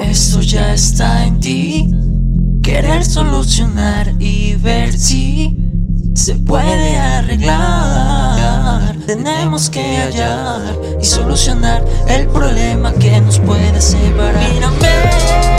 Eso ya está en ti. Querer solucionar y ver si se puede arreglar. Tenemos que hallar y solucionar el problema que nos puede separar. Mírame.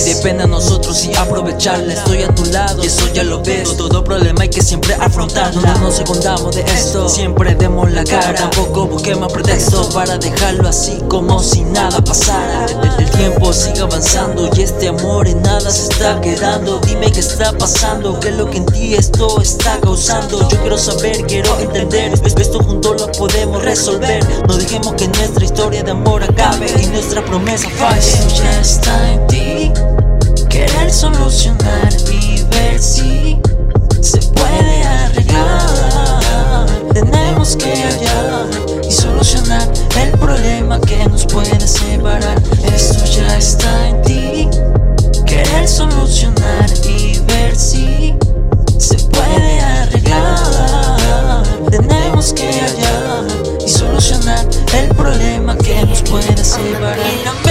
Y depende a nosotros y aprovecharla. Estoy a tu lado y eso ya lo ves. Todo problema hay que siempre afrontarlo. No nos secundamos de esto. Siempre demos la cara. Tampoco busquemos pretextos para dejarlo así como si nada pasara. El, tiempo sigue avanzando y este amor en nada se está quedando. Dime qué está pasando, qué es lo que en ti esto está causando. Yo quiero saber, quiero entender. Esto juntos lo podemos resolver No dejemos que nuestra historia de amor acabe Y nuestra promesa falle ya está en ti Querer solucionar y ver si se puede arreglar. Tenemos que hallar y solucionar el problema que nos puede separar. Esto ya está en ti. Querer solucionar y ver si se puede problema que nos puede separar.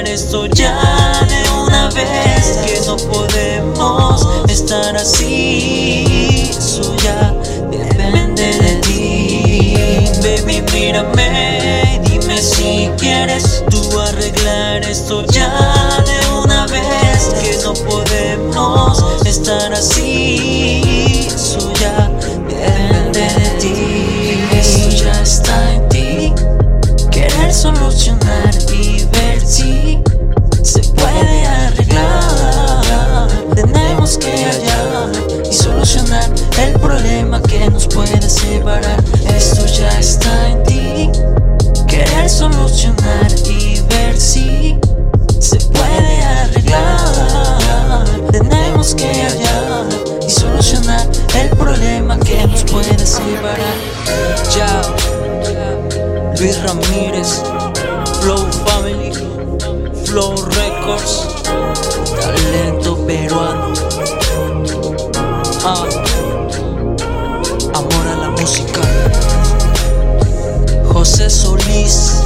Arreglar esto ya de una vez Que no podemos estar así, eso ya depende de ti. Baby mírame, dime si quieres tú arreglar esto ya de una vez Que no podemos estar así, Ya. Luis Ramírez, Flow Family, Flow Records, talento peruano. Ah, amor a la música. José Solís.